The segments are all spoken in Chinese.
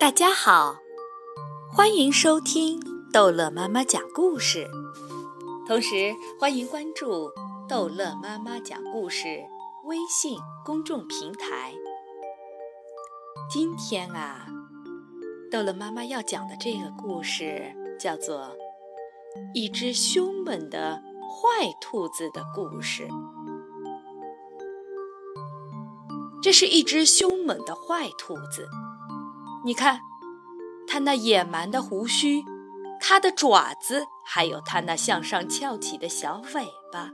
大家好，欢迎收听逗乐妈妈讲故事，同时欢迎关注逗乐妈妈讲故事微信公众平台。今天啊，逗乐妈妈要讲的这个故事叫做《一只凶猛的坏兔子的故事》。这是一只凶猛的坏兔子，你看，它那野蛮的胡须，它的爪子，还有它那向上翘起的小尾巴。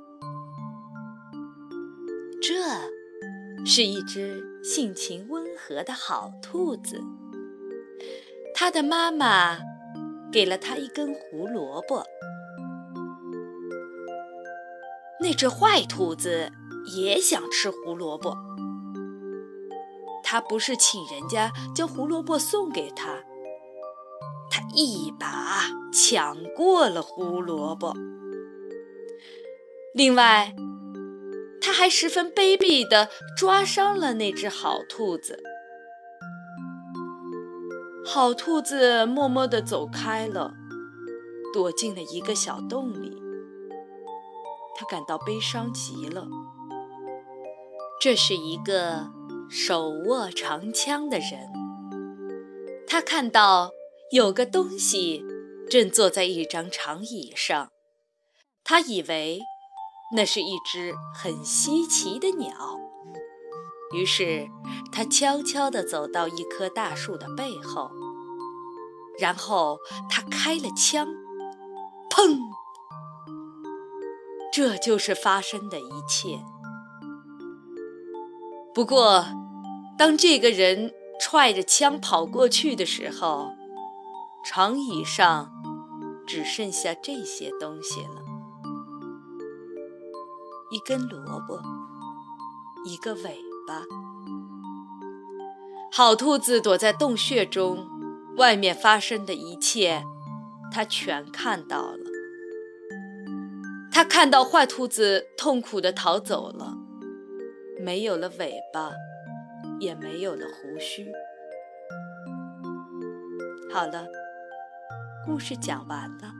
这是一只性情温和的好兔子。它的妈妈给了它一根胡萝卜。那只坏兔子也想吃胡萝卜。他不是请人家将胡萝卜送给他，他一把抢过了胡萝卜。另外，他还十分卑鄙地抓伤了那只好兔子。好兔子默默地走开了，躲进了一个小洞里。他感到悲伤极了。这是一个。手握长枪的人，他看到有个东西正坐在一张长椅上，他以为那是一只很稀奇的鸟，于是他悄悄地走到一棵大树的背后，然后他开了枪，砰！这就是发生的一切。不过，当这个人踹着枪跑过去的时候，长椅上只剩下这些东西了：一根萝卜，一个尾巴。好兔子躲在洞穴中，外面发生的一切，他全看到了。他看到坏兔子痛苦地逃走了。没有了尾巴，也没有了胡须。好了，故事讲完了，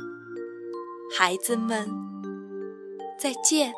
孩子们，再见。